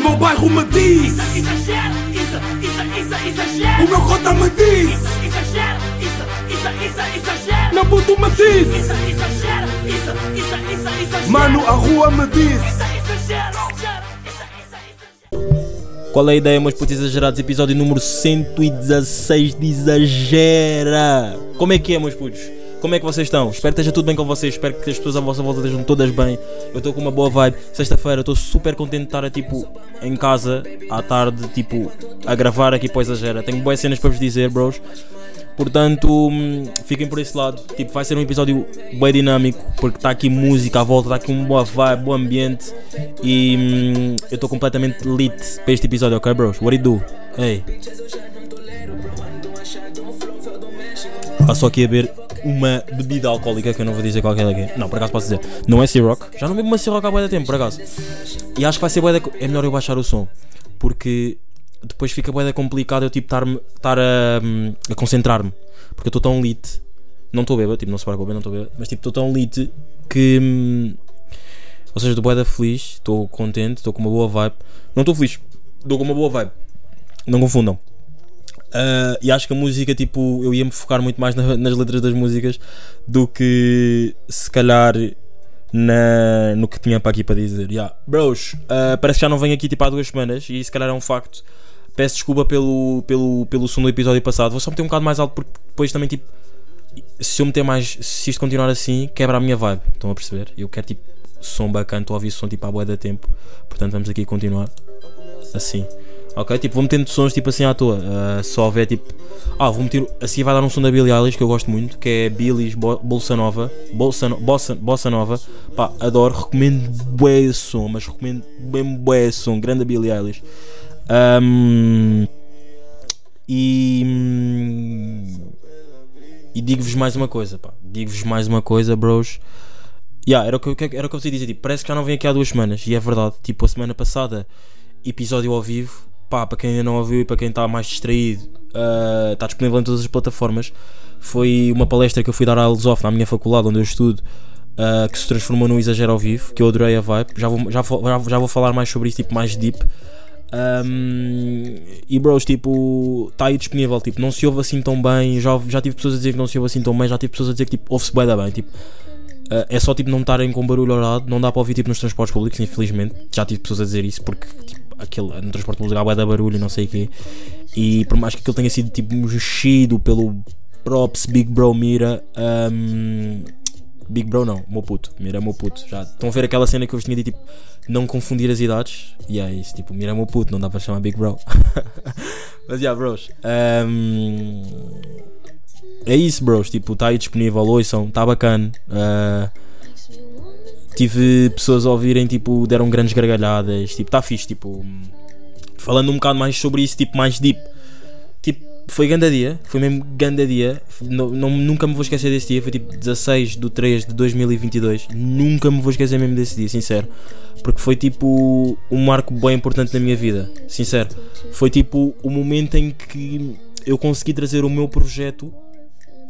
meu bairro me diz Isso, exagero, isso, isso, isso, exagero. O meu cota me diz Isso, exagero, isso, isso, isso, exagero. Meu puto me diz Isso, exagero, isso, isso, isso, exagero. Mano, a rua me diz Isso, exagero. Qual é a ideia, meus putos exagerados? Episódio número 116 de Exagera. Como é que é, meus putos? Como é que vocês estão? Espero que esteja tudo bem com vocês. Espero que as pessoas à vossa volta estejam todas bem. Eu estou com uma boa vibe. Sexta-feira estou super contente de estar tipo, em casa à tarde, tipo, a gravar aqui para Exagera. Tenho boas cenas para vos dizer, bros. Portanto, hum, fiquem por esse lado. Tipo, vai ser um episódio bem dinâmico, porque está aqui música à volta, está aqui uma boa vibe, bom ambiente. E hum, eu estou completamente lit para este episódio, ok, bros? What it do? Hey. Ah, só aqui a beber uma bebida alcoólica que eu não vou dizer qual que é. Não, por acaso posso dizer. Não é Ciroc. Já não bebo uma Ciroc há de tempo, por acaso. E acho que vai ser da... É melhor eu baixar o som. Porque depois fica da complicado eu tipo estar a, hum, a concentrar-me. Porque eu estou tão lit. Não estou bêbado, tipo, não se preocupe, não estou bêbado. Mas tipo, estou tão lit que... hum, Ou seja, estou da feliz. Estou contente, estou com uma boa vibe. Não estou feliz. Estou com uma boa vibe. Não confundam. Uh, e acho que a música, tipo, eu ia me focar muito mais na- nas letras das músicas do que se calhar na, no que tinha para aqui para dizer. Yeah. Bros, uh, parece que já não venho aqui tipo há duas semanas e se calhar é um facto. Peço desculpa pelo, pelo, pelo som do episódio passado. Vou só meter um bocado mais alto porque depois também, tipo, se eu meter mais, se isto continuar assim, quebra a minha vibe. Estão a perceber? Eu quero tipo som bacana, estou a ouvir som tipo à boa da tempo. Portanto, vamos aqui continuar assim. Ok? Tipo, vou metendo sons tipo assim à toa. Ah, só houver tipo. Ah, vou meter. Assim vai dar um som da Billie Eilish que eu gosto muito, que é Billy's Bo Bolsa Nova. Bolsa, no- Bossa, Bossa Nova. Pá, adoro, recomendo bué esse som, mas recomendo bem bué som. Grande Billie Eilish. Ahm, e. E digo-vos mais uma coisa, pá. Digo-vos mais uma coisa, bros. Yeah, era o que eu, era o que eu te dizer, tipo, parece que já não vem aqui há duas semanas, e é verdade. Tipo, a semana passada, episódio ao vivo, pá, para quem ainda não ouviu e para quem está mais distraído, ah, está disponível em todas as plataformas. Foi uma palestra que eu fui dar à Lusof, na minha faculdade, onde eu estudo, ah, que se transformou num exagero ao vivo, que eu adorei a vibe. Já vou, já, já, vou- falar mais sobre isso, tipo, mais deep. Um, e bros, tipo, está aí disponível. Tipo, não se ouve assim tão bem. Já, já tive pessoas a dizer que não se ouve assim tão bem. Já tive pessoas a dizer que tipo, ouve-se bem bem. Tipo, uh, é só tipo não estarem com barulho ao lado. Não dá para ouvir tipo, nos transportes públicos, infelizmente. Já tive pessoas a dizer isso porque tipo, aquele, no transporte público há da barulho e não sei o quê. E por mais que aquilo tenha sido tipo mexido pelo props Big Bro Mira. um, Big Bro não, meu puto, Mira meu puto. Já estão a ver aquela cena que eu vos tinha dito, tipo, não confundir as idades. E é isso, tipo, Mira meu puto, não dá para chamar Big Bro. Mas yeah, bros. um, é isso, bros. Tipo, está aí disponível, ouçam, está bacana. Uh, tive pessoas a ouvirem, tipo, deram grandes gargalhadas. Tipo, está fixe, tipo, falando um bocado mais sobre isso, tipo, mais deep. Tipo, foi ganda dia, foi mesmo ganda dia. Não, não- nunca me vou esquecer desse dia. Foi tipo 16 de 3 de 2022. Nunca me vou esquecer mesmo desse dia, sincero. Porque foi tipo um marco bem importante na minha vida, sincero. Foi tipo o momento em que eu consegui trazer o meu projeto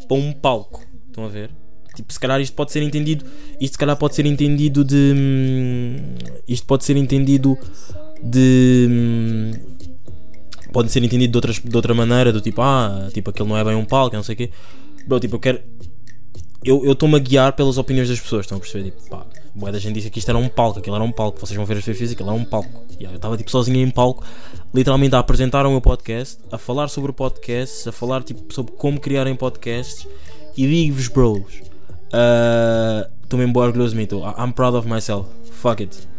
para um palco. Estão a ver? Tipo, se calhar isto pode ser entendido. Isto se calhar pode ser entendido de. hum, Isto pode ser entendido de. hum, Pode ser entendido de, outras, de outra maneira, do tipo, ah, tipo, aquele não é bem um palco, não sei o quê. Bro, tipo, eu quero. Eu estou-me a guiar pelas opiniões das pessoas, estão a perceber? Tipo, pá, boa da gente disse que isto era um palco, aquilo era um palco, vocês vão ver as fotografias, aquilo era um palco. E eu estava tipo sozinho em palco, literalmente a apresentar o meu podcast, a falar sobre o podcast, a falar tipo sobre como criarem podcasts. E digo-vos, bros, ah, estou mesmo bem orgulhoso de mim, tô. I'm proud of myself, fuck it.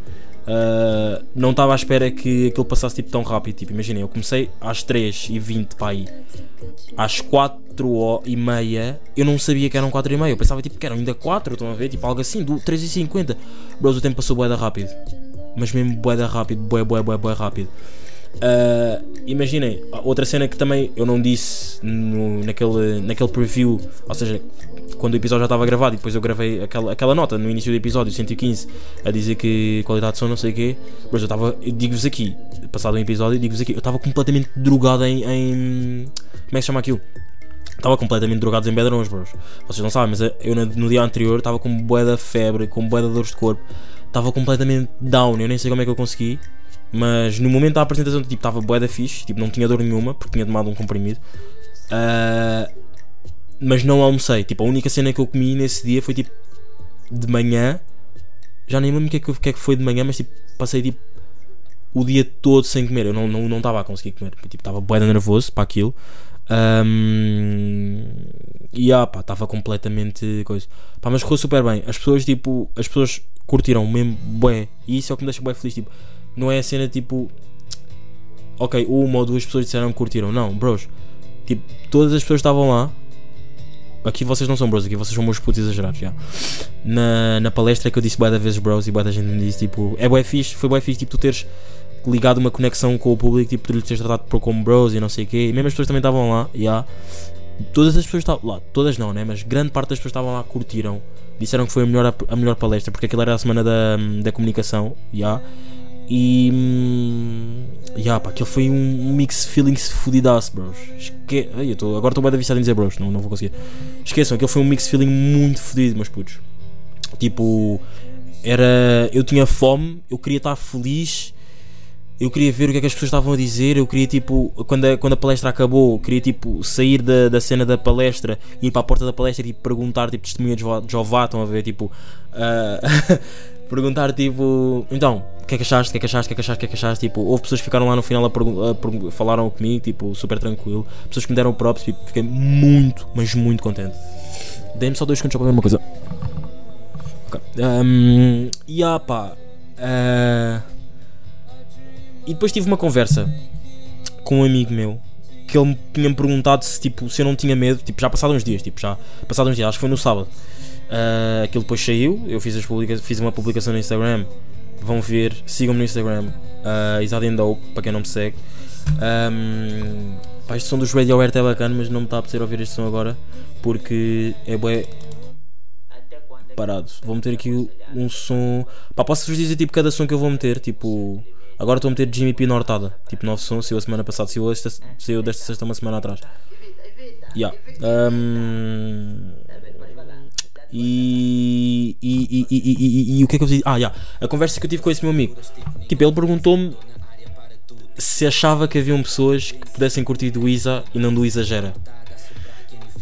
Uh, não estava à espera que aquilo passasse tipo, tão rápido. Tipo, imaginem, eu comecei às 3h20 para aí. Às 4h30 eu não sabia que eram 4h30. Eu pensava tipo, que eram ainda 4, estão a ver? Tipo algo assim, do 3h50. Bros, o tempo passou bué da rápido. Mas mesmo bué da rápido, bué, bué, bué, bué rápido. Uh, imaginem, outra cena que também eu não disse no- naquele, naquele preview, ou seja, quando o episódio já estava gravado e depois eu gravei aquela, aquela nota no início do episódio 115 a dizer que qualidade de som não sei o quê, mas eu estava, digo-vos aqui, passado um episódio, digo-vos aqui, eu estava completamente drogado em, em- Como é que se chama aquilo? Estava completamente drogado em bedrões, bros. Vocês não sabem, mas eu no, dia anterior estava com bué da febre, com bué da dores de corpo, estava completamente down, eu nem sei como é que eu consegui. Mas no momento da apresentação, tipo, estava bué da fixe, tipo, não tinha dor nenhuma, porque tinha tomado um comprimido. Ah, mas não almocei. Tipo, a única cena que eu comi nesse dia foi tipo de manhã. Já nem lembro o que é que, que, é que foi de manhã, mas tipo, passei tipo o dia todo sem comer. Eu não estava não, não estava a conseguir comer. Tipo, estava bué nervoso para aquilo. Ahm, e ah, pá, estava completamente coisa. Pá, mas correu super bem. As pessoas, tipo, as pessoas curtiram mesmo bué. E isso é o que me deixa bué feliz. Tipo, não é a cena tipo, ok, uma ou duas pessoas disseram que curtiram. Não, bros. Tipo, todas as pessoas estavam lá. Aqui vocês não são bros, aqui vocês são meus putos exagerados, já. Na, na palestra que eu disse bué da vezes bros e bué da gente me disse, tipo, é bué fixe, foi bué fixe, tipo, tu teres ligado uma conexão com o público, tipo, tu lhe teres tratado por como bros e não sei o quê. E mesmo as pessoas também estavam lá, já. Todas as pessoas estavam lá, todas não, né? Mas grande parte das pessoas estavam lá, curtiram. Disseram que foi a melhor, a melhor palestra, porque aquilo era a semana da, da comunicação, já. E. hum, Ya, pá, aquilo foi um mix feelings fudidaço, bros. Esque... Ai, eu tô... Agora estou bem viciado em dizer bros, não, não vou conseguir. Esqueçam, aquilo foi um mix feeling muito fodido, meus putos. Tipo, era. Eu tinha fome, eu queria estar feliz, eu queria ver o que é que as pessoas estavam a dizer, eu queria, tipo, quando a, quando a palestra acabou, eu queria, tipo, sair da, da cena da palestra, ir para a porta da palestra e tipo, perguntar, tipo, testemunha de Jeová- estão a ver, tipo. ah, perguntar, tipo, então, que é que achaste, o que é que achaste, o que é que achaste, o que é que achaste, tipo, houve pessoas que ficaram lá no final a, a falaram comigo, tipo, super tranquilo, pessoas que me deram props, tipo, fiquei muito, mas muito contente. Dei-me só dois segundos para ver uma coisa. Ok. Um, e ah pá. ah, e depois tive uma conversa com um amigo meu que ele me tinha-me perguntado se, tipo, se eu não tinha medo. Tipo, já passaram uns dias, tipo, já passaram uns dias, acho que foi no sábado. Ah, aquilo depois saiu, eu fiz, as fiz uma publicação no Instagram. Vão ver, sigam-me no Instagram, uh, para quem não me segue. Um, pá, este som dos Radiohead é bacana, mas não me está a apetecer ouvir este som agora porque é bué parado. Vou meter aqui um som. Pá, posso-vos dizer tipo cada som que eu vou meter, tipo. Agora estou a meter Jimmy P Nortada, tipo novo som, saiu a semana passada, saiu, esta, saiu desta sexta uma semana atrás. Yeah. Um, e, e, e, e, o que é que eu disse? Ah, yeah. a conversa que eu tive com esse meu amigo. Tipo, ele perguntou-me se achava que haviam pessoas que pudessem curtir do Isa e não do Exagera.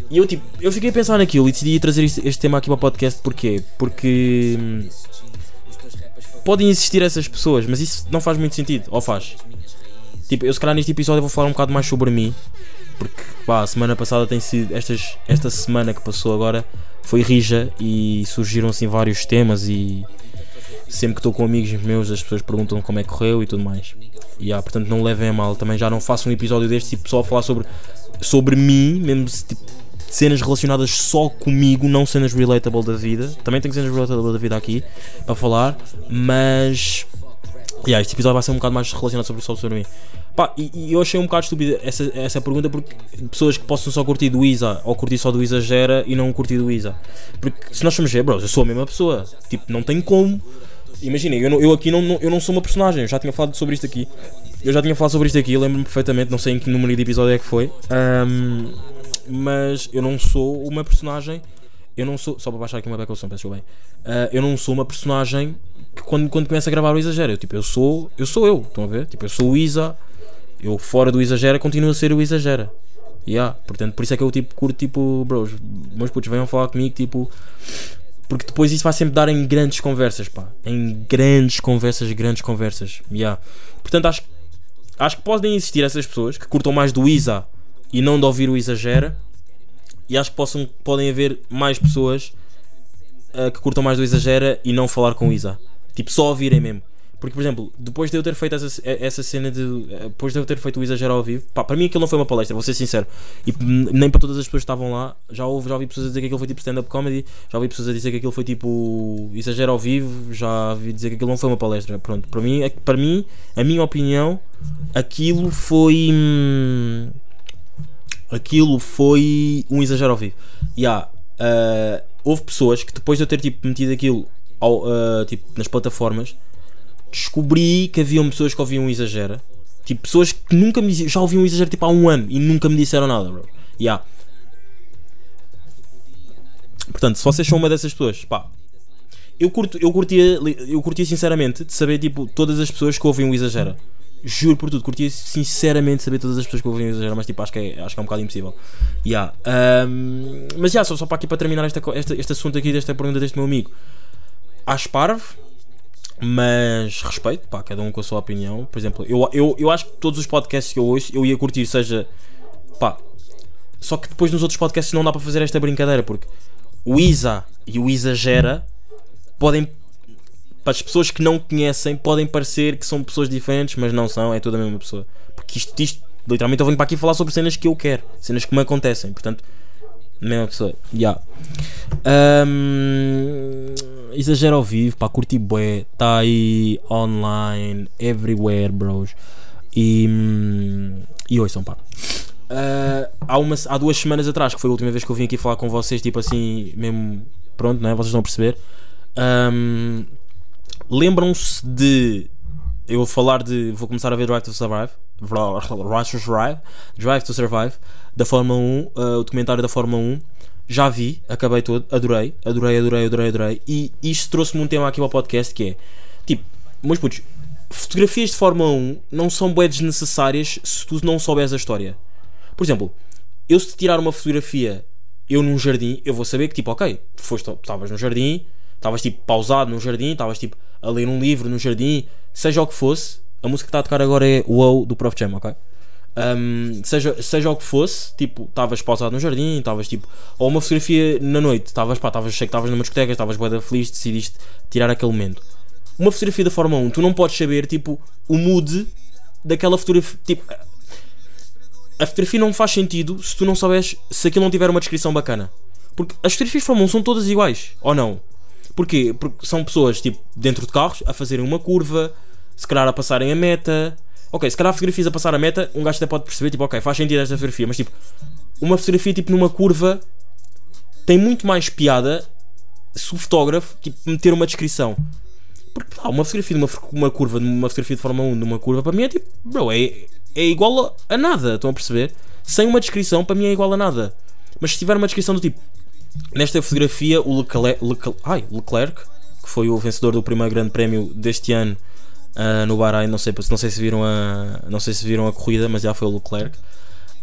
E eu, tipo, eu fiquei a pensar naquilo e decidi trazer este, tema aqui para o podcast. Porquê? Porque hum, podem existir essas pessoas, mas isso não faz muito sentido. Ou faz? Tipo, eu se calhar neste episódio vou falar um bocado mais sobre mim. Porque, pá, a semana passada tem sido. Estas, esta semana que passou agora foi rija e surgiram assim vários temas. E sempre que estou com amigos meus, as pessoas perguntam como é que correu e tudo mais. E ah, portanto, não levem a mal. Também já não faço um episódio deste tipo só a falar sobre, sobre mim, mesmo tipo, cenas relacionadas só comigo, não cenas relatable da vida. Também tenho cenas relatable da vida aqui para falar, mas. Yeah, este episódio vai ser um bocado mais relacionado sobre, só sobre mim. Pá, e, e eu achei um bocado estúpida essa, essa pergunta porque pessoas que possam só curtir do Isa ou curtir só do Exagera e não curtir do Isa. Porque se nós ver, bros, eu sou a mesma pessoa. Tipo, não tem como. Imaginem, eu, eu aqui não, não- eu não sou uma personagem, eu já tinha falado sobre isto aqui. Eu já tinha falado sobre isto aqui, lembro-me perfeitamente, não sei em que número de episódio é que foi. Ahm, mas eu não sou uma personagem. Eu não sou. Só para baixar aqui uma beca ao som, peço bem. Ah, eu não sou uma personagem que quando, quando começa a gravar o exagero. Eu, tipo, eu sou. Eu sou eu, estão a ver? Tipo, eu sou o Isa. Eu fora do exagero continuo a ser o exagera. Yeah, portanto, por isso é que eu tipo curto tipo, bros, meus putos venham falar comigo, tipo. Porque depois isso vai sempre dar em grandes conversas, pá. Em grandes conversas, grandes conversas. Yeah. Portanto, acho, acho que podem existir essas pessoas que curtam mais do Isa e não de ouvir o Exagera. E acho que possam, podem haver mais pessoas ah, que curtam mais do Exagera e não falar com o Isa. Tipo, só ouvirem mesmo. Porque, por exemplo, depois de eu ter feito essa, essa cena de. eh, Depois de eu ter feito o exagero ao vivo, pá, para mim aquilo não foi uma palestra, vou ser sincero. E nem para todas as pessoas que estavam lá, já, houve, já ouvi pessoas a dizer que aquilo foi tipo stand-up comedy, já ouvi pessoas a dizer que aquilo foi tipo exagero ao vivo, já ouvi dizer que aquilo não foi uma palestra. Pronto, para mim, é para mim a minha opinião, aquilo foi. hum, aquilo foi um exagero ao vivo. E há, ah, houve pessoas que depois de eu ter tipo, metido aquilo ao, ah, tipo, nas plataformas, descobri que haviam pessoas que ouviam exagera. Tipo, pessoas que nunca me já ouviam exagero tipo há um ano e nunca me disseram nada, bro. Há. Portanto, se vocês são uma dessas pessoas, pá, eu, curto, eu, curtia, eu curtia sinceramente de saber tipo, todas as pessoas que ouvem o Exagera. Juro por tudo, curtia sinceramente saber todas as pessoas que ouvem o Exagera, mas tipo, acho que é, acho que é um bocado impossível. Yeah. Um, mas já, só, só para aqui para terminar esta, esta, este assunto aqui, desta pergunta deste meu amigo. Acho parvo, mas respeito, pá, cada um com a sua opinião. Por exemplo, eu, eu, eu acho que todos os podcasts que eu ouço, eu ia curtir, seja pá. Só que depois nos outros podcasts não dá para fazer esta brincadeira, porque o Isa e o Exagera podem, para as pessoas que não conhecem, podem parecer que são pessoas diferentes, mas não são, é toda a mesma pessoa. Porque isto, isto literalmente eu venho para aqui falar sobre cenas que eu quero, cenas que me acontecem, portanto, mesma pessoa. Yeah. Um, exagero ao vivo, pá, curti bué, tá aí online, everywhere, bros. E, hum, e ouçam, pá. Uh, há, uma, há duas semanas atrás, que foi a última vez que eu vim aqui falar com vocês, tipo assim, mesmo pronto, né? Vocês a perceber. Um, Lembram-se de eu falar de. Vou começar a ver Drive to Survive. Drive to Survive, Drive to Survive da Fórmula 1, uh, o documentário da Fórmula 1. Já vi, acabei todo, adorei, adorei, adorei, adorei, adorei. E isto trouxe-me um tema aqui ao podcast que é tipo, meus putos, fotografias de Fórmula 1 não são bué desnecessárias se tu não souberes a história. Por exemplo, eu se te tirar uma fotografia eu num jardim, eu vou saber que tipo, ok, foste, estavas no jardim, estavas tipo pausado no jardim, estavas tipo a ler um livro no jardim, seja o que fosse, a música que está a tocar agora é Wow do Prof Jam, ok? Um, seja, seja o que fosse, tipo, estavas pausado no jardim, estavas tipo, ou uma fotografia na noite, estavas, pá, estavas, sei que estavas numa discoteca, estavas boeda feliz, decidiste tirar aquele momento. Uma fotografia da Fórmula 1, tu não podes saber, tipo, o mood daquela fotografia, tipo, a fotografia não faz sentido se tu não souberes se aquilo não tiver uma descrição bacana. Porque as fotografias de Fórmula 1 são todas iguais, ou não? Porquê? Porque são pessoas, tipo, dentro de carros, a fazerem uma curva, se calhar a passarem a meta. Ok, se calhar fotografias a passar a meta, um gajo até pode perceber, tipo, ok, faz sentido esta fotografia, mas tipo, uma fotografia, tipo, numa curva tem muito mais piada se o fotógrafo, tipo, meter uma descrição. Porque, pá, uma fotografia de uma, uma curva, uma fotografia de Fórmula 1 numa curva, para mim é tipo, bro, é, é igual a, a nada, estão a perceber? Sem uma descrição, para mim é igual a nada. Mas se tiver uma descrição do tipo, nesta fotografia, o Leclerc, Leclerc, ai, Leclerc que foi o vencedor do primeiro grande prémio deste ano ah, no Bahrein, não sei, não sei se viram a, não sei se viram a corrida, mas já foi o Leclerc.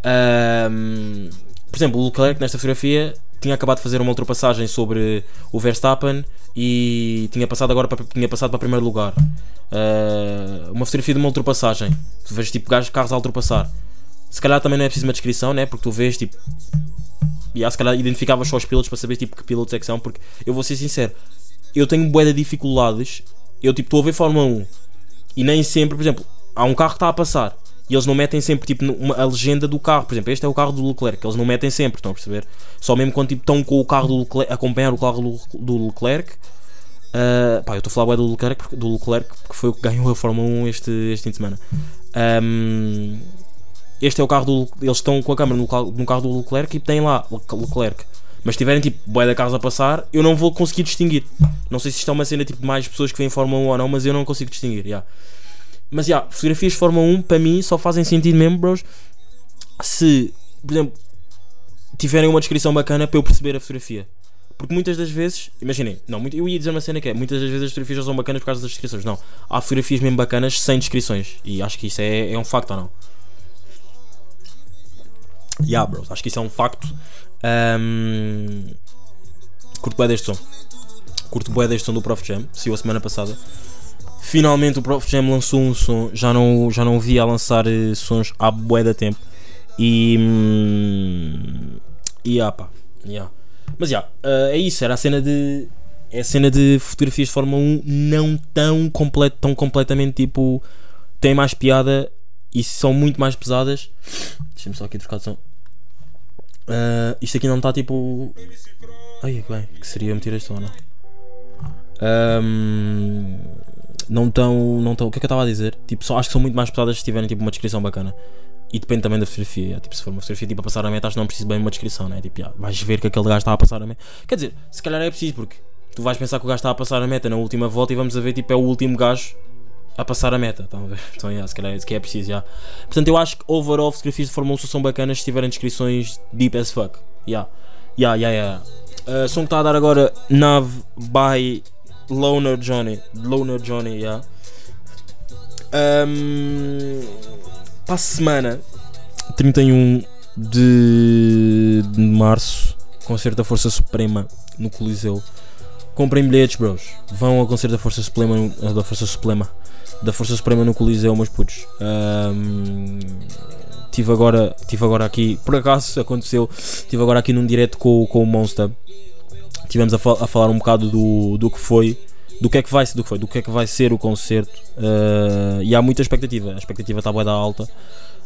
Ahm, por exemplo, o Leclerc nesta fotografia tinha acabado de fazer uma ultrapassagem sobre o Verstappen e tinha passado agora para, tinha passado para primeiro lugar. Ah, uma fotografia de uma ultrapassagem. Tu vês tipo gajos carros a ultrapassar. Se calhar também não é preciso uma descrição, né? Porque tu vês tipo. E se calhar identificavas só os pilotos para saber tipo que pilotos é que são. Porque eu vou ser sincero, eu tenho bué de dificuldades. Eu tipo estou a ver Fórmula 1 e nem sempre, por exemplo, há um carro que está a passar e eles não metem sempre tipo uma, a legenda do carro. Por exemplo, este é o carro do Leclerc, eles não metem sempre, estão a perceber? Só mesmo quando tipo, estão com o carro do Leclerc, acompanhar o carro do, Leclerc. Uh, pá, eu estou a falar bué do Leclerc, porque- do Leclerc porque foi o que ganhou a Fórmula 1 este, este fim de semana. Um, este é o carro do. Eles estão com a câmera no, no carro do Leclerc e têm lá Le- Leclerc. Mas se tiverem tipo boé da carros a passar, eu não vou conseguir distinguir. Não sei se isto é uma cena tipo mais pessoas que veem Fórmula 1 ou não, mas eu não consigo distinguir. yeah. Mas já, fotografias de Fórmula 1 para mim só fazem sentido mesmo, bros. Se, por exemplo, tiverem uma descrição bacana para eu perceber a fotografia. Porque muitas das vezes, imaginem, não, eu ia dizer uma cena que é, muitas das vezes as fotografias são bacanas por causa das descrições. Não, há fotografias mesmo bacanas sem descrições. E acho que isso é, é um facto ou não? Yeah, bros, acho que isso é um facto. Ahm, Curto bem deste som. Curto bem deste som do Prof Jam, saiu a semana passada. Finalmente o Prof Jam lançou um som, já não, já não via a lançar eh, sons há bué da tempo. E. hum, E ah pá, yeah. Mas já, eh, é isso, era a cena de. É a cena de fotografias de Fórmula 1 não tão, complet, tão completamente tipo. Tem mais piada e são muito mais pesadas. Deixa-me só aqui trocar de som. Eh, isto aqui não está tipo. Ai, que bem, que seria meter este ou não? Ahm, não tão, não tão. O que é que eu estava a dizer? Tipo, só, acho que são muito mais pesadas se tiverem tipo, uma descrição bacana. E depende também da fotografia. Tipo, se for uma fotografia tipo, a passar a meta, acho que não preciso bem uma descrição, né? Tipo, já, vais ver que aquele gajo está a passar a meta. Quer dizer, se calhar é preciso, porque tu vais pensar que o gajo está a passar a meta na última volta e vamos a ver, tipo, é o último gajo a passar a meta. Estão a ver? Então, já, se calhar isso que é preciso, já. Portanto, eu acho que overall fotografias de Fórmula 1 só são bacanas se tiverem descrições deep as fuck. Ya, ya, ya, ya. Uh, som que está a dar agora Nave by Loner Johnny. Loner Johnny, yeah. Um, para a semana, 31 de março, concerto da Força Suprema no Coliseu. Comprem bilhetes, bros. Vão ao concerto da Força Suprema, no- da Força Suprema, da Força Suprema no Coliseu, meus putos. Um, tive agora, tive agora aqui, por acaso aconteceu, tive agora aqui num direto com, com o Monster. Tivemos a, fa- a falar um bocado do, do que foi, do que é que vai ser, do que foi, do que é que vai ser o concerto. Uh, e há muita expectativa. A expectativa está bué da alta.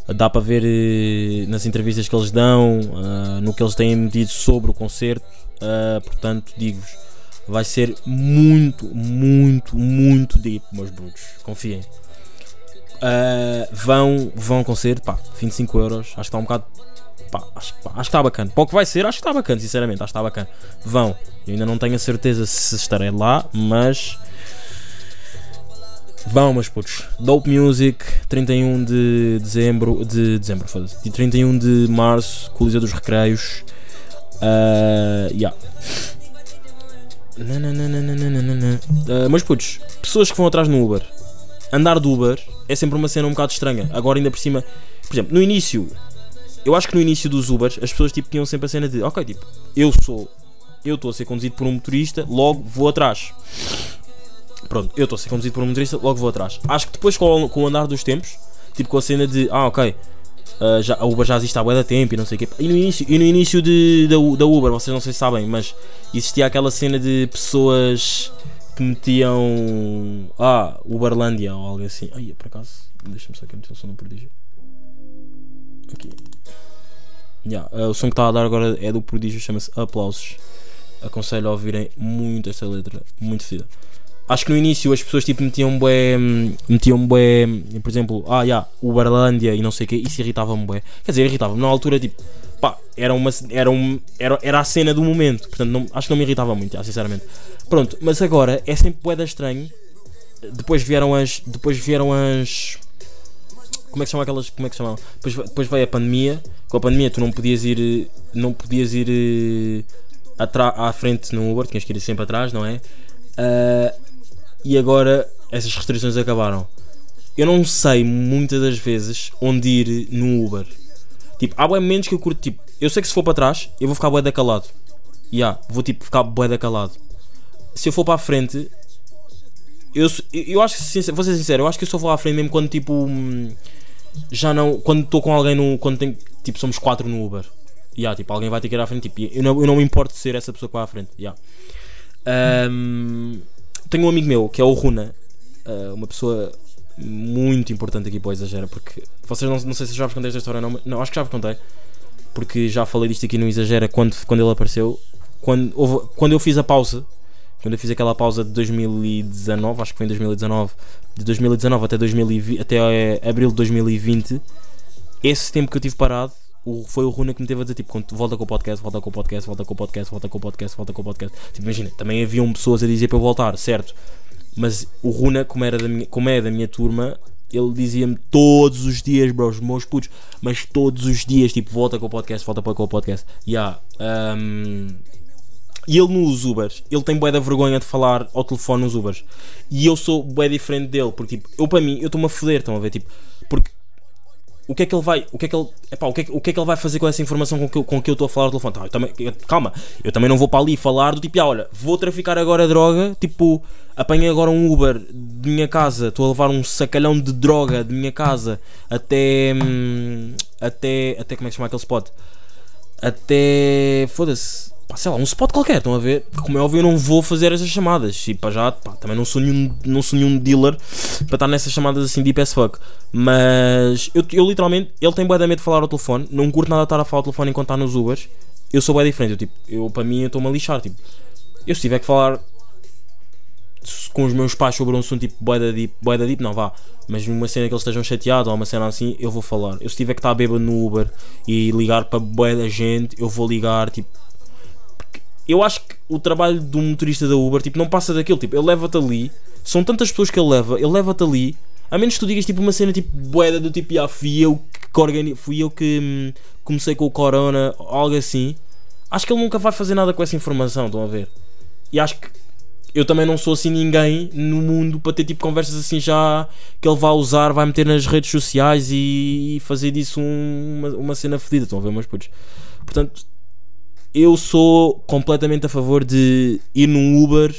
Dá para ver eh, nas entrevistas que eles dão, ah, no que eles têm dito sobre o concerto. Ah, portanto, digo-vos, vai ser muito, muito, muito deep, meus brutos. Confiem. Ah, vão, vão ao concerto, pá, 25 euros. Acho que está um bocado. Pá, acho, pá, acho que está bacana. Para o que vai ser, acho que está bacana, sinceramente. Acho que está bacana. Vão. Eu ainda não tenho a certeza se estarei lá, mas. Vão, meus putos. Dope Music, 31 de dezembro. De dezembro, foda-se. De 31 de março, Coliseu dos Recreios. Uh, yeah. Uh, meus putos, pessoas que vão atrás no Uber. Andar do Uber é sempre uma cena um bocado estranha. Agora, ainda por cima, por exemplo, no início, eu acho que no início dos Ubers, as pessoas tipo, tinham sempre a cena de: Ok, tipo, eu sou. Eu estou a ser conduzido por um motorista, logo vou atrás. Pronto, eu estou a ser conduzido por um motorista, logo vou atrás. Acho que depois com o andar dos tempos, tipo com a cena de ah ok, ah, já, a Uber já existe há bué da tempo e não sei o quê. E no início, e no início de, da, da Uber, vocês não sei se sabem, mas existia aquela cena de pessoas que metiam ah, Uberlândia ou algo assim. Ai, por acaso, deixa-me só aqui meter o som no prodígio. Aqui. Yeah, ah, o som que está a dar agora é do prodígio, chama-se Aplausos. Aconselho a ouvirem muito esta letra, muito fedida. Acho que no início as pessoas tipo metiam bué, hum, metiam bué, por exemplo, ah, já, Uberlândia e não sei o que, isso irritava-me bué. Quer dizer, irritava-me na altura, tipo, pá, era uma, era um, era, era a cena do momento, portanto, não, acho que não me irritava muito, já, sinceramente. Pronto, mas agora é sempre bué da estranho. Depois vieram as, depois vieram as, como é que chamam aquelas, como é que chamavam? Depois, depois veio a pandemia, com a pandemia tu não podias ir, não podias ir eh, à frente no Uber, tinhas que ir sempre atrás, não é? Ah, e agora essas restrições acabaram. Eu não sei muitas das vezes onde ir no Uber. Tipo, há bem momentos que eu curto, tipo, eu sei que se for para trás, eu vou ficar bué calado. Ya, vou tipo ficar bué calado. Se eu for para a frente, eu, eu- acho que, vou ser sincero, eu acho que eu só vou à frente mesmo quando tipo. hum, Já não. Quando estou com alguém no. Quando tem. Tipo, somos quatro no Uber. Ya, tipo, alguém vai ter que ir à frente. Tipo, eu não, eu não me importo de ser essa pessoa que vai à frente. Ya. Ahm, tenho um amigo meu que é o Runa, ah, uma pessoa muito importante aqui para o Exagera, porque vocês não, não sei se já vos contei esta história, não, não, acho que já vos contei, porque já falei disto aqui no Exagera quando, quando ele apareceu. Quando, quando eu fiz a pausa, quando eu fiz aquela pausa de 2019, acho que foi em 2019, de 2019 até, 2020, até eh, abril de 2020, esse tempo que eu tive parado. O- foi o Runa que me teve a dizer tipo, volta com o podcast, volta com o podcast, volta com o podcast, volta com o podcast, volta com o podcast. Tipo, imagina, também haviam pessoas a dizer para eu voltar, certo? Mas o Runa, como, era da minha, como é da minha turma, ele dizia-me todos os dias, bros, meus putos, mas todos os dias, tipo, volta com o podcast, volta com o podcast. Yeah, um, e ele nos Ubers, ele tem bué da vergonha de falar ao telefone nos Ubers. E eu sou bué diferente dele, porque tipo, eu para mim, eu estou-me a foder, estão a ver, tipo, o que é que ele vai, o que é que ele, epá, o que é o que é que ele vai fazer com essa informação com que eu, com que eu estou a falar ao telefone? Tá, eu também, eu- calma, eu também não vou para ali falar do tipo, ah, olha, vou traficar agora droga, tipo, apanhei agora um Uber de minha casa, estou a levar um sacalhão de droga de minha casa até, hum, até, até, como é que se chama aquele spot? Até, foda-se, pá, sei lá, um spot qualquer, estão a ver? Como é óbvio, eu não vou fazer essas chamadas. E para já, pá, também não sou nenhum, não sou nenhum dealer para estar nessas chamadas assim deep as fuck. Mas eu, eu literalmente, ele tem bué de medo de falar ao telefone, não curto nada de estar a falar ao telefone enquanto está nos Ubers. Eu sou bué diferente, eu, tipo, eu para mim eu estou-me a lixar, tipo, eu se tiver que falar com os meus pais sobre um assunto tipo bué da deep, bué deep, não vá, mas uma cena que eles estejam chateados ou uma cena assim, eu vou falar. Eu se tiver que estar bêbado no Uber e ligar para bué da gente, eu vou ligar, tipo, eu acho que o trabalho do motorista da Uber, tipo, não passa daquilo, tipo, ele leva-te ali, são tantas pessoas que ele leva, ele leva-te ali, a menos que tu digas tipo uma cena tipo boeda do tipo, ah, fui eu que organi fui eu que hum, comecei com o Corona, algo assim, acho que ele nunca vai fazer nada com essa informação, estão a ver? E acho que eu também não sou assim ninguém no mundo para ter tipo conversas assim já que ele vai usar, vai meter nas redes sociais e fazer disso um- uma, uma cena fedida. Estão a ver, meus putos? Portanto, eu sou completamente a favor de ir num Uber,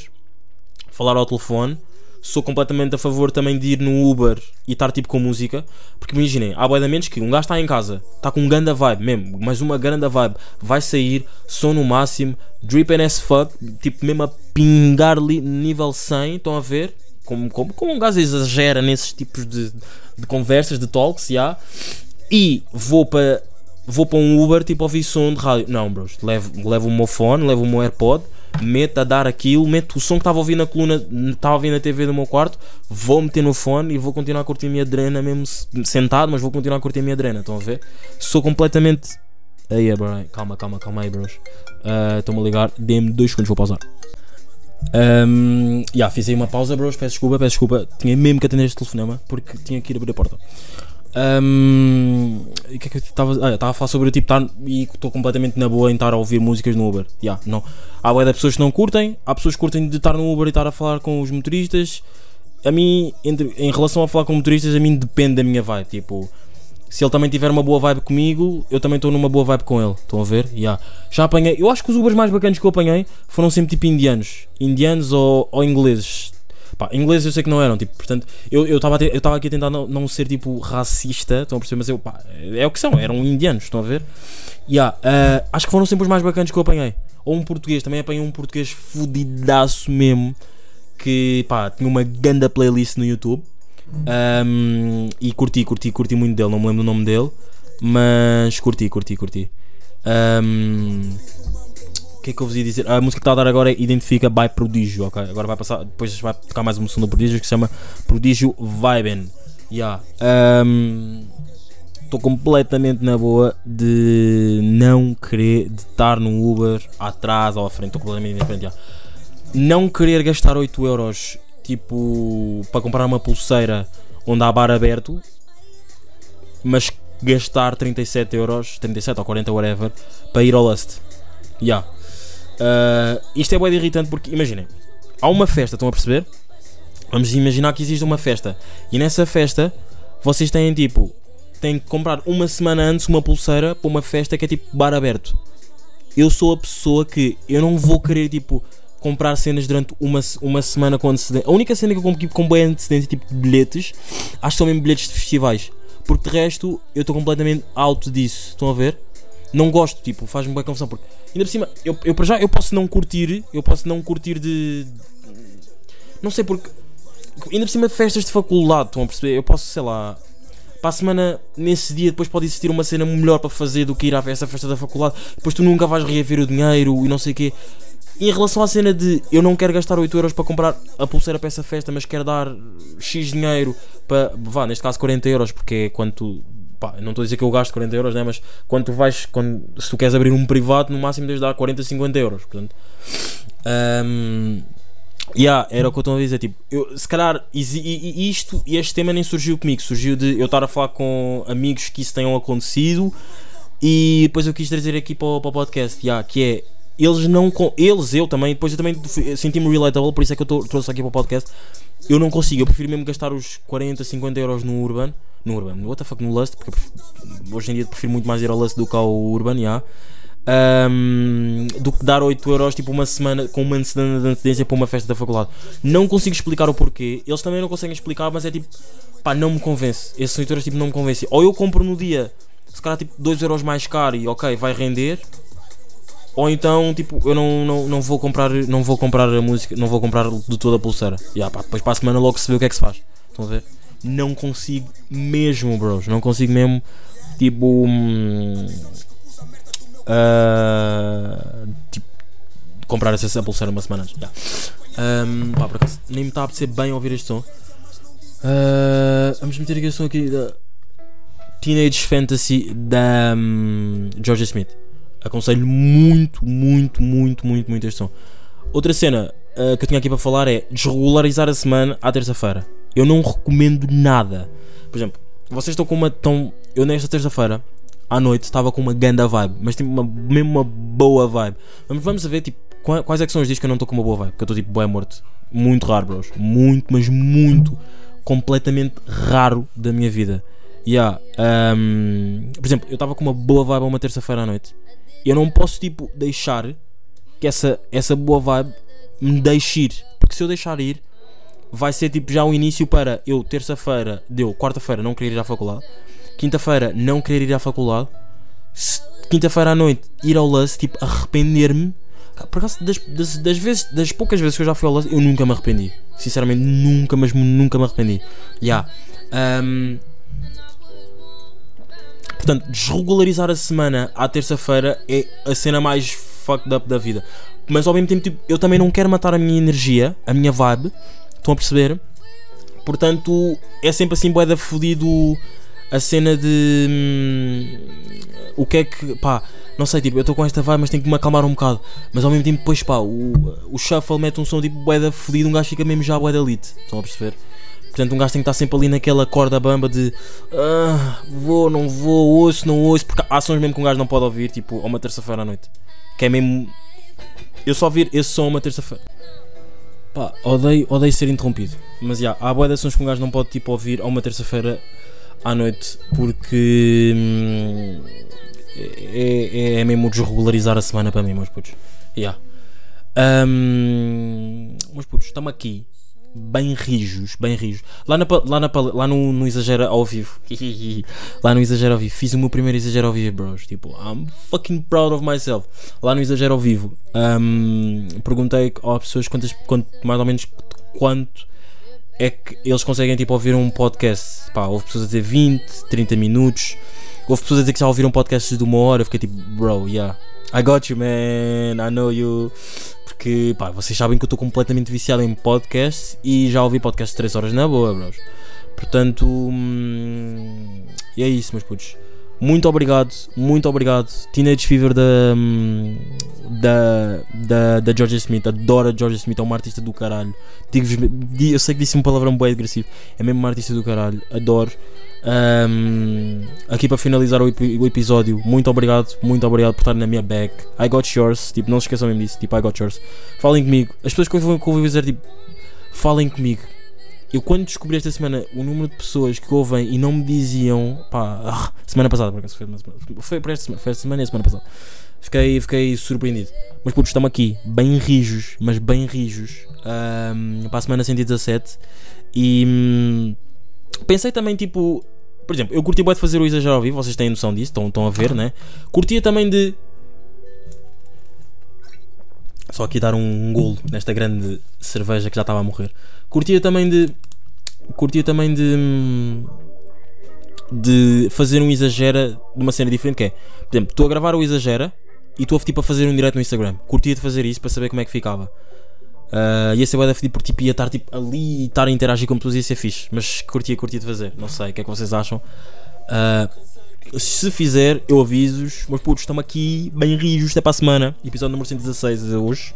falar ao telefone. Sou completamente a favor também de ir no Uber e estar tipo com música. Porque imaginem, há boiamentos que um gajo está em casa, está com um ganda vibe mesmo, mas uma grande vibe, vai sair, som no máximo, dripping as fuck, tipo mesmo a pingar nível 100, estão a ver? Como, como, como um gajo exagera nesses tipos de, de conversas, de talks, já. E vou para vou para um Uber tipo ouvir som de rádio. Não, bros, levo, levo o meu fone, levo o meu AirPod, meto a dar aquilo, meto o som que estava a ouvir na coluna, estava a ouvir na TV do meu quarto, vou meter no fone e vou continuar a curtir a minha drena, mesmo se- sentado, mas vou continuar a curtir a minha drena, estão a ver? Sou completamente. Aí, bro, calma, calma, calma aí, bros. Ah, Estou-me a ligar, dê-me dois segundos, vou pausar. Um, yeah, fiz aí uma pausa, bros. Peço desculpa, peço desculpa. Tinha mesmo que atender este telefonema porque tinha que ir abrir a porta. Um, o que é que eu estava ah, a falar sobre o tipo estar e estou completamente na boa em estar a ouvir músicas no Uber. Yeah, não. Há bué de pessoas que não curtem, há pessoas que curtem de estar no Uber e estar a falar com os motoristas. A mim, entre- em relação a falar com motoristas, a mim depende da minha vibe. Tipo, se ele também tiver uma boa vibe comigo, eu também estou numa boa vibe com ele. Estão a ver? Yeah. Já apanhei. Eu acho que os Ubers mais bacanas que eu apanhei foram sempre tipo indianos. Indianos ou, ou ingleses. Pá, ingleses eu sei que não eram, tipo, portanto, eu estava eu estava aqui a tentar não, não ser tipo racista, estão a perceber? Mas eu, pá, é o que são, eram indianos, estão a ver? Yeah, ah, acho que foram sempre os mais bacanas que eu apanhei. Ou um português, também apanhei um português fudidaço mesmo, que pá, tinha uma ganda playlist no YouTube. Um, e curti, curti, curti muito dele, não me lembro do nome dele, mas curti, curti, curti. Um, o que é que eu vos ia dizer? A música que está a dar agora é Identifica by Prodígio, ok? Agora vai passar, depois vai tocar mais uma som do Prodígio que se chama Prodígio Viben. Yeah. Estou completamente na boa de não querer de estar no Uber atrás ou à frente, estou completamente diferente. Yeah. Não querer gastar 8 euros tipo para comprar uma pulseira onde há bar aberto, mas gastar 37 euros, 37 ou 40 whatever, para ir ao Lust. Yeah. Uh, isto é bem irritante porque, imaginem, há uma festa, estão a perceber? Vamos imaginar que existe uma festa e nessa festa vocês têm tipo, têm que comprar uma semana antes uma pulseira para uma festa que é tipo bar aberto. Eu sou a pessoa que eu não vou querer tipo comprar cenas durante uma, uma semana com antecedência. A única cena que eu compro tipo, com bem antecedência, tipo bilhetes, acho que são mesmo bilhetes de festivais. Porque de resto eu estou completamente out disso. Estão a ver? Não gosto, tipo, faz-me bem confusão. Porque ainda por cima, eu, eu para já eu posso não curtir, eu posso não curtir de. Não sei porque. Ainda por cima de festas de faculdade, estão a perceber? Eu posso, sei lá. Para a semana, nesse dia, depois pode existir uma cena melhor para fazer do que ir à essa festa da faculdade. Depois tu nunca vais reaver o dinheiro e não sei o quê. E em relação à cena de eu não quero gastar 8 euros para comprar a pulseira para essa festa, mas quero dar X dinheiro para. Vá, neste caso 40 euros, porque é quando tu. Pá, não estou a dizer que eu gasto 40 euros, né? Mas quando tu vais. Quando, se tu queres abrir um privado, no máximo deves dar 40, 50 euros. Portanto. Ahm, Yeah, era o que eu estou a dizer. Tipo, eu, se calhar isto e este tema nem surgiu comigo, surgiu de eu estar a falar com amigos que isso tenham acontecido e depois eu quis trazer aqui para o, para o podcast. Yeah, que é eles não eles, eu também, depois eu também senti-me relatable, por isso é que eu tô- trouxe aqui para o podcast. Eu não consigo, eu prefiro mesmo gastar os 40, 50 euros no Urban, no Urban, the fuck, no Lust, porque hoje em dia prefiro muito mais ir ao Lust do que ao Urban, yeah. Ahm, do que dar 8 euros tipo uma semana com uma semana de antecedência para uma festa da faculdade. Não consigo explicar o porquê. Eles também não conseguem explicar, mas é tipo, pá, não me convence. Esses 8 euros tipo, não me convence. Ou eu compro no dia, se calhar tipo 2 euros mais caro e ok, vai render. Ou então, tipo, eu não, não, não vou comprar não vou comprar a música, não vou comprar de toda a pulseira. E pá, depois para a semana logo se vê o que é que se faz. Estão a ver? Não consigo mesmo, bros. Não consigo mesmo, tipo. hum, ah, tipo, comprar essa, pulseira uma semana antes. Yeah. Um, pá, por acaso, nem me está a apetecer bem ouvir este som. Ah, vamos meter aqui o som aqui da Teenage Fantasy da hum, Georgia Smith. Aconselho muito, muito, muito, muito, muito este som. Outra cena ah, que eu tinha aqui para falar é desregularizar a semana à terça-feira. Eu não recomendo nada. Por exemplo, vocês estão com uma. Tão, eu nesta terça-feira à noite estava com uma ganda vibe, mas tipo uma, mesmo uma boa vibe. Vamos, vamos ver, tipo, Qua- Quais é que são os dias que eu não estou com uma boa vibe? Que eu estou tipo, boé morto. Muito raro, bros. Muito, mas muito. Completamente raro da minha vida. Yeah, um, por exemplo, eu estava com uma boa vibe uma terça-feira à noite. Eu não posso, tipo, deixar que essa, essa boa vibe me deixe ir. Porque se eu deixar ir, vai ser tipo já um início para eu, terça-feira, deu, quarta-feira, não querer ir à faculdade. Quinta-feira, não querer ir à faculdade. Quinta-feira à noite, ir ao lance, tipo, arrepender-me. Por acaso, das, das, das vezes, das poucas vezes que eu já fui ao lance, eu nunca me arrependi. Sinceramente, nunca, mas nunca me arrependi. Yeah. Um, Portanto, desregularizar a semana à terça-feira é a cena mais fucked up da vida. Mas ao mesmo tempo, tipo, eu também não quero matar a minha energia, a minha vibe. Estão a perceber? Portanto, é sempre assim, boeda fodido a cena de. hum, o que é que. pá, não sei, tipo, eu estou com esta vibe, mas tenho que me acalmar um bocado. Mas ao mesmo tempo, depois, pá, o, o shuffle mete um som tipo boeda fodido, um gajo fica mesmo já boeda elite. Estão a perceber? Portanto, um gajo tem que estar sempre ali naquela corda bamba de ah, vou, não vou, ouço, não ouço, porque há sons mesmo que um gajo não pode ouvir, tipo, a uma terça-feira à noite. Que é mesmo. Eu só ouvir esse som uma terça-feira. Pá, odeio, odeio ser interrompido. Mas já, há boas sons que um gajo não pode tipo, ouvir a uma terça-feira à noite porque hum, é, é, é mesmo desregularizar a semana para mim, meus putos. Yeah. Hum, meus putos, estamos aqui bem rijos, bem rijos. Lá, na, lá, na, lá no, no Exagera ao vivo, lá no Exagera ao vivo, fiz o meu primeiro Exagero ao vivo, bros. Tipo, I'm fucking proud of myself. Lá no Exagero ao vivo, hum, perguntei às pessoas quantas, quanto, mais ou menos quanto é que eles conseguem tipo, ouvir um podcast. Pá, houve pessoas a dizer 20, 30 minutos. Houve pessoas a dizer que já ouviram podcasts de uma hora. Eu fiquei tipo, bro, yeah. I got you, man. I know you. Porque, pá, vocês sabem que eu estou completamente viciado em podcasts e já ouvi podcasts de 3 horas na boa, bros. Portanto, hum, e é isso, meus putos. Muito obrigado, muito obrigado. Teenage Fever da, hum, da, da, da Georgia Smith. Adoro a Georgia Smith, é uma artista do caralho. Digo-vos, di- eu sei que disse um palavrão bem agressivo, é mesmo uma artista do caralho. Adoro. Hum, aqui para finalizar o, o episódio, muito obrigado, muito obrigado por estar na minha back. I got yours, tipo, não se esqueçam mesmo disso, tipo, I got yours. Falem comigo. As pessoas que vou, que dizer, tipo, falem comigo. Eu quando descobri esta semana o número de pessoas que ouvem e não me diziam, pá, ah, semana passada, por acaso, foi, foi esta semana, foi esta semana e a semana passada. Fiquei, fiquei surpreendido. Mas putos, estamos aqui, bem rijos, mas bem rijos, ahm, para a semana 117. E hum, pensei também, tipo, por exemplo, eu curti bem de fazer o exagero ao vivo, vocês têm noção disso, estão, estão a ver, né? Curtia também de. Só aqui dar um golo nesta grande cerveja que já estava a morrer. Curtia também de. Curtia também de. hum, De fazer um exagera de uma cena diferente que é. Por exemplo, estou a gravar o exagera e estou tipo a fazer um direto no Instagram. Curtia de fazer isso para saber como é que ficava. Uh, ia ser bué da fedido porque tipo, ia estar tipo, ali e estar a interagir com pessoas ia ser fixe. Mas curtia, curtia de fazer. Não sei, o que é que vocês acham? Uh, se fizer, eu aviso-os. Mas putos, estamos aqui bem rijos até para a semana. Episódio número 116 é hoje.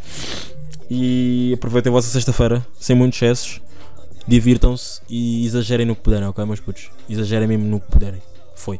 E aproveitem a vossa sexta-feira, sem muitos excessos. Divirtam-se e exagerem no que puderem, ok, meus putos? Exagerem mesmo no que puderem. Foi.